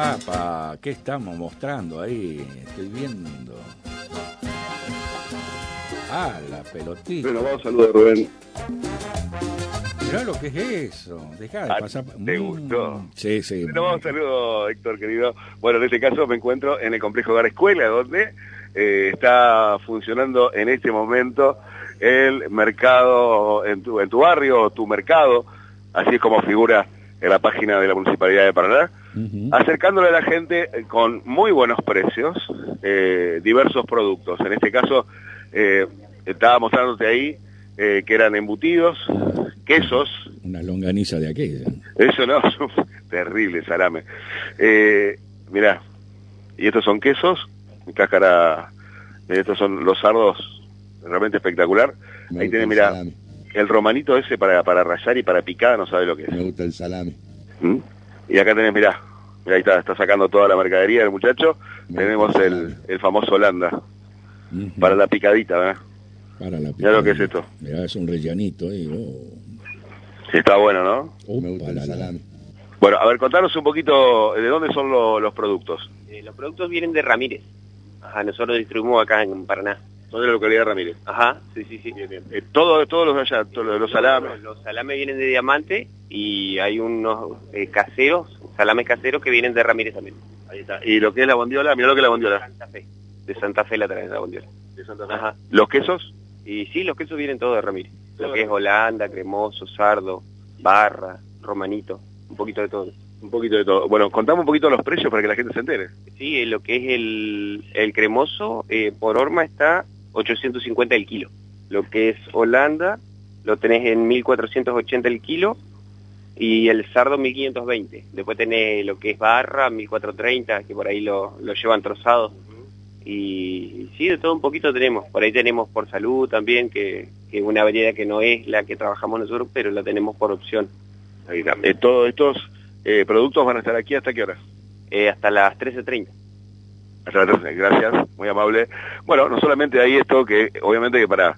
Apa, ¿qué estamos mostrando ahí? Estoy viendo. Ah, la pelotita. Bueno, vamos, saludos Rubén. Mirá lo que es eso. Dejá de Ah, pasar. ¿te Mm, gustó? Sí, sí. Bueno, vamos, saludos Héctor, querido. Bueno, en este caso me encuentro en el complejo Hogar Escuela, donde eh, está funcionando en este momento el mercado en tu, en tu barrio, tu mercado, así es como figura en la página de la Municipalidad de Paraná, acercándole a la gente eh, con muy buenos precios, eh, diversos productos. En este caso, eh, estaba mostrándote ahí eh, que eran embutidos, quesos, Una longaniza de aquella. eso no, terrible salame. Mirá, y estos son quesos, cáscara, estos son los sardos, realmente espectacular. Ahí el mirá, salame. El romanito ese para, para rayar y para picar, no sabe lo que es. Me gusta el salame. ¿Mm? Y acá tenés, mirá, mirá, ahí está, está sacando toda la mercadería el muchacho. Me Tenemos el el, famoso Holanda, para la picadita, ¿verdad? Para la Mirá lo que es picadita. esto. Mirá, es un rellenito ahí. Oh. Sí, está bueno, ¿no? Me gusta el salame. Bueno, a ver, contanos un poquito de dónde son lo- los productos. Eh, los productos vienen de Ramírez. Ajá, nosotros distribuimos acá en Paraná. Son de la localidad de Ramírez. Ajá, sí, sí, sí. Eh, todo, todos los de allá, todos los, los salames. Los, los salames vienen de Diamante y hay unos eh, caseros, salames caseros que vienen de Ramírez también. Ahí está. Y lo que es la bondiola, mira lo que es la bondiola. Santa Fe. De Santa Fe la traen la bondiola. De Santa Fe. Ajá. Los quesos, Y sí, los quesos vienen todos de Ramírez. Todo Lo que de es Holanda, cremoso, sardo, barra, romanito, un poquito de todo. un poquito de todo. Bueno, contame un poquito los precios para que la gente se entere. Sí, eh, lo que es el, el cremoso, eh, por horma está 850 el kilo. Lo que es Holanda, lo tenés en 1480 el kilo y el sardo 1520. Después tenés lo que es barra, 1430, que por ahí lo, lo llevan trozado. Y, y sí, de todo un poquito tenemos. Por ahí tenemos por salud también, que es una variedad que no es la que trabajamos nosotros, pero la tenemos por opción. Ahí. Eh, todos estos eh, productos van a estar aquí hasta qué hora? Eh, hasta las 13.30. 13. Gracias, muy amable. Bueno, no solamente hay esto, que obviamente que para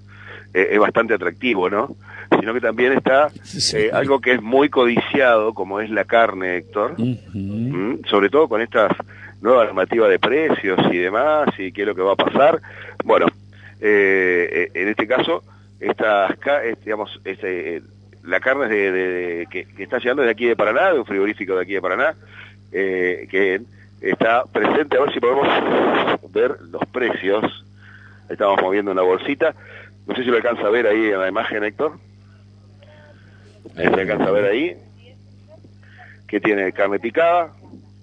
eh, es bastante atractivo, ¿no? Sino que también está eh, algo que es muy codiciado, como es la carne, Héctor. ¿Mm? sobre todo con estas nuevas normativas de precios y demás, y qué es lo que va a pasar. Bueno, eh, eh, en este caso, estas, digamos, este, eh, la carne de, de- de- que, que está llegando de aquí de Paraná, de un frigorífico de aquí de Paraná, eh, que está presente, a ver si podemos ver los precios. Estamos moviendo una bolsita. No sé si lo alcanza a ver ahí en la imagen, Héctor. Ahí ¿Se alcanza a ver ahí? Que tiene carne picada,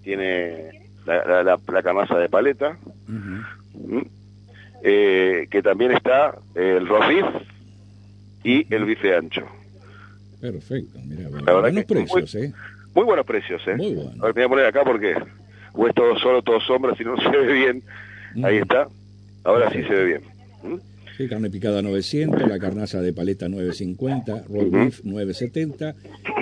tiene la, la, la, la carnaza de paleta, eh, que también está el beef y el bife ancho. Perfecto, mirá, bueno, buenos precios, ¿eh? Muy buenos precios, ¿eh? Muy bueno. A ver, voy a poner acá porque o es todo solo, todo sombra, si no se ve bien. Ahí Ujú. está. Ahora sí se ve bien. ¿m? Sí, carne picada 900, la carnaza de paleta 950, roll Ujú. beef 970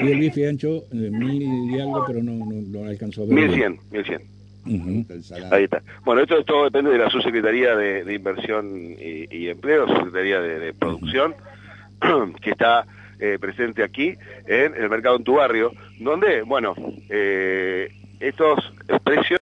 y el bife ancho eh, 1000 y algo, pero no, no, no alcanzó a ver. bien. 1100, 1100. Ujú. Me gusta el salame. Ahí está. Bueno, esto todo depende de la Subsecretaría de, de Inversión y, y Empleo, Subsecretaría de, de Producción, que está eh, presente aquí en el mercado en tu barrio, donde, bueno, eh, estos precios